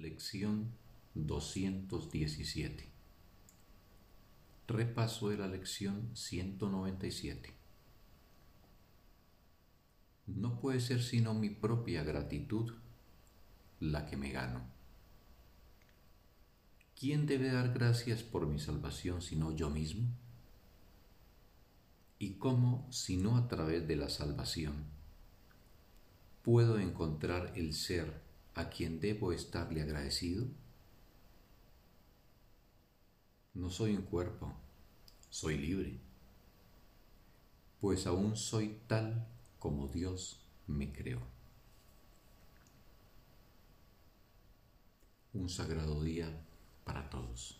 Lección 217 Repaso de la lección 197 No puede ser sino mi propia gratitud la que me gano. ¿Quién debe dar gracias por mi salvación sino yo mismo? ¿Y cómo, sino a través de la salvación, puedo encontrar el ser a quien debo estarle agradecido? No soy un cuerpo, soy libre, pues aún soy tal como Dios me creó. Un sagrado día para todos.